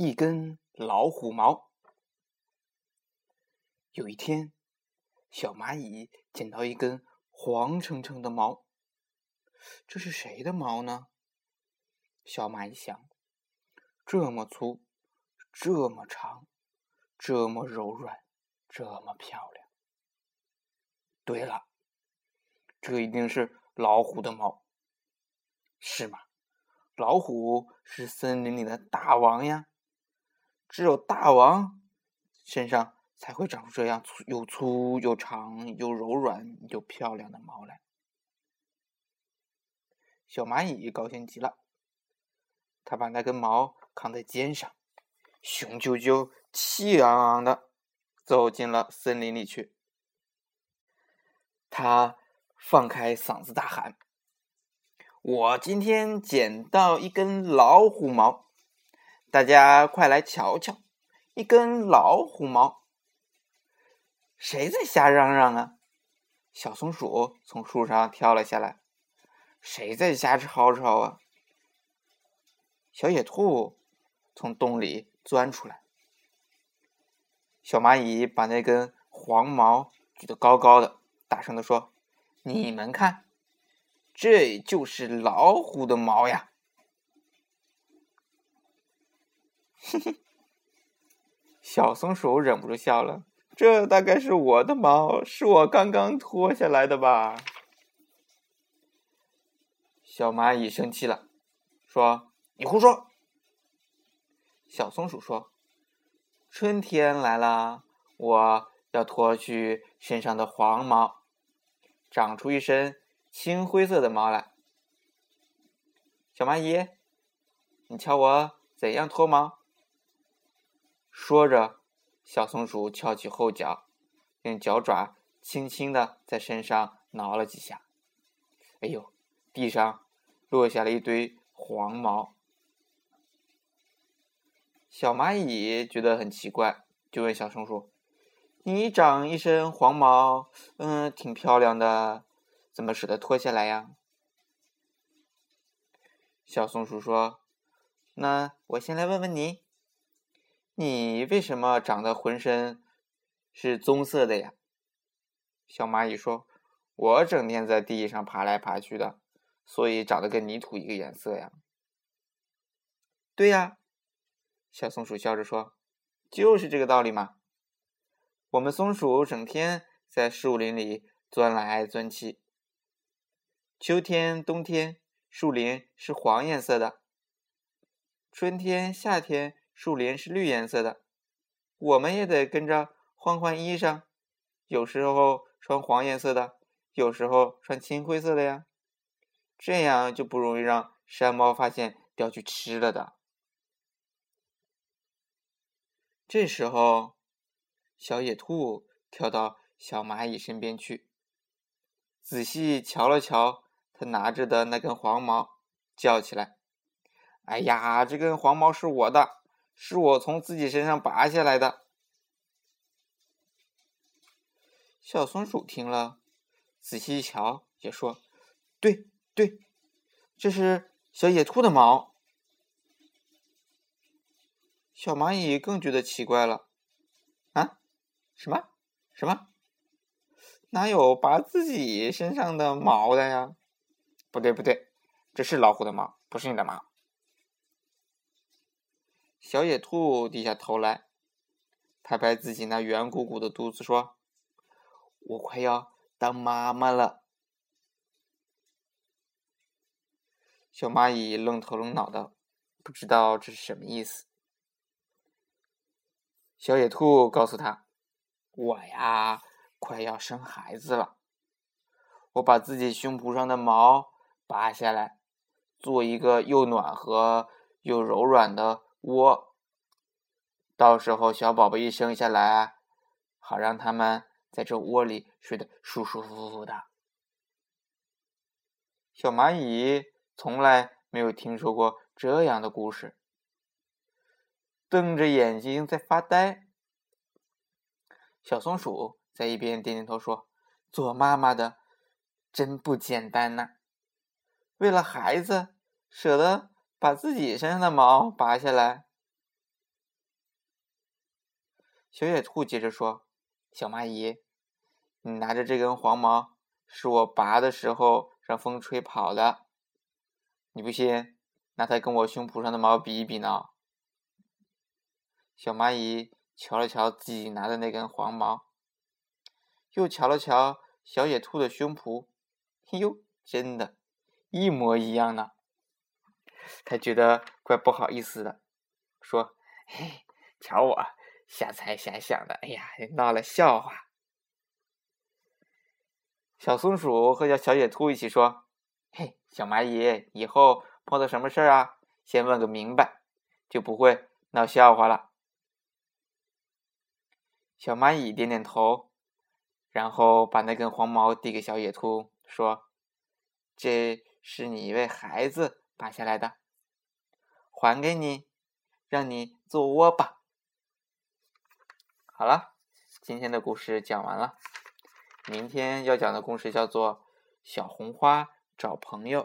一根老虎毛。有一天，小蚂蚁捡到一根黄澄澄的毛，这是谁的毛呢？小蚂蚁想：这么粗，这么长，这么柔软，这么漂亮。对了，这一定是老虎的毛，是吗？老虎是森林里的大王呀。只有大王身上才会长出这样粗又粗又长又柔软又漂亮的毛来。小蚂蚁高兴极了，它把那根毛扛在肩上，雄赳赳、气昂昂的走进了森林里去。它放开嗓子大喊：“我今天捡到一根老虎毛！”大家快来瞧瞧，一根老虎毛！谁在瞎嚷嚷啊？小松鼠从树上跳了下来。谁在瞎吵吵啊？小野兔从洞里钻出来。小蚂蚁把那根黄毛举得高高的，大声地说：“你们看，这就是老虎的毛呀！”嘿嘿，小松鼠忍不住笑了。这大概是我的毛，是我刚刚脱下来的吧？小蚂蚁生气了，说：“你胡说！”小松鼠说：“春天来了，我要脱去身上的黄毛，长出一身青灰色的毛来。”小蚂蚁，你瞧我怎样脱毛？说着，小松鼠翘起后脚，用脚爪轻轻的在身上挠了几下。哎呦，地上落下了一堆黄毛。小蚂蚁觉得很奇怪，就问小松鼠：“你长一身黄毛，嗯，挺漂亮的，怎么舍得脱下来呀？”小松鼠说：“那我先来问问你。”你为什么长得浑身是棕色的呀？小蚂蚁说：“我整天在地上爬来爬去的，所以长得跟泥土一个颜色呀。”对呀，小松鼠笑着说：“就是这个道理嘛。我们松鼠整天在树林里钻来钻去，秋天、冬天，树林是黄颜色的；春天、夏天。”树林是绿颜色的，我们也得跟着换换衣裳，有时候穿黄颜色的，有时候穿青灰色的呀，这样就不容易让山猫发现叼去吃了的。这时候，小野兔跳到小蚂蚁身边去，仔细瞧了瞧它拿着的那根黄毛，叫起来：“哎呀，这根黄毛是我的！”是我从自己身上拔下来的。小松鼠听了，仔细一瞧，也说：“对对，这是小野兔的毛。”小蚂蚁更觉得奇怪了：“啊，什么什么？哪有拔自己身上的毛的呀？不对不对，这是老虎的毛，不是你的毛。”小野兔低下头来，拍拍自己那圆鼓鼓的肚子，说：“我快要当妈妈了。”小蚂蚁愣头愣脑的，不知道这是什么意思。小野兔告诉他：“我呀，快要生孩子了。我把自己胸脯上的毛拔下来，做一个又暖和又柔软的。”窝，到时候小宝宝一生下来，好让他们在这窝里睡得舒舒服服的。小蚂蚁从来没有听说过这样的故事，瞪着眼睛在发呆。小松鼠在一边点点头说：“做妈妈的真不简单呐，为了孩子舍得。”把自己身上的毛拔下来，小野兔接着说：“小蚂蚁，你拿着这根黄毛，是我拔的时候让风吹跑的。你不信，拿它跟我胸脯上的毛比一比呢。”小蚂蚁瞧了瞧自己拿的那根黄毛，又瞧了瞧小野兔的胸脯，哟，真的，一模一样呢。他觉得怪不好意思的，说：“嘿，瞧我。”瞎猜瞎想的，哎呀，闹了笑话。小松鼠和小小野兔一起说：“嘿，小蚂蚁，以后碰到什么事儿啊，先问个明白，就不会闹笑话了。”小蚂蚁点点头，然后把那根黄毛递给小野兔，说：“这是你为孩子拔下来的，还给你，让你做窝吧。”好了，今天的故事讲完了。明天要讲的故事叫做《小红花找朋友》。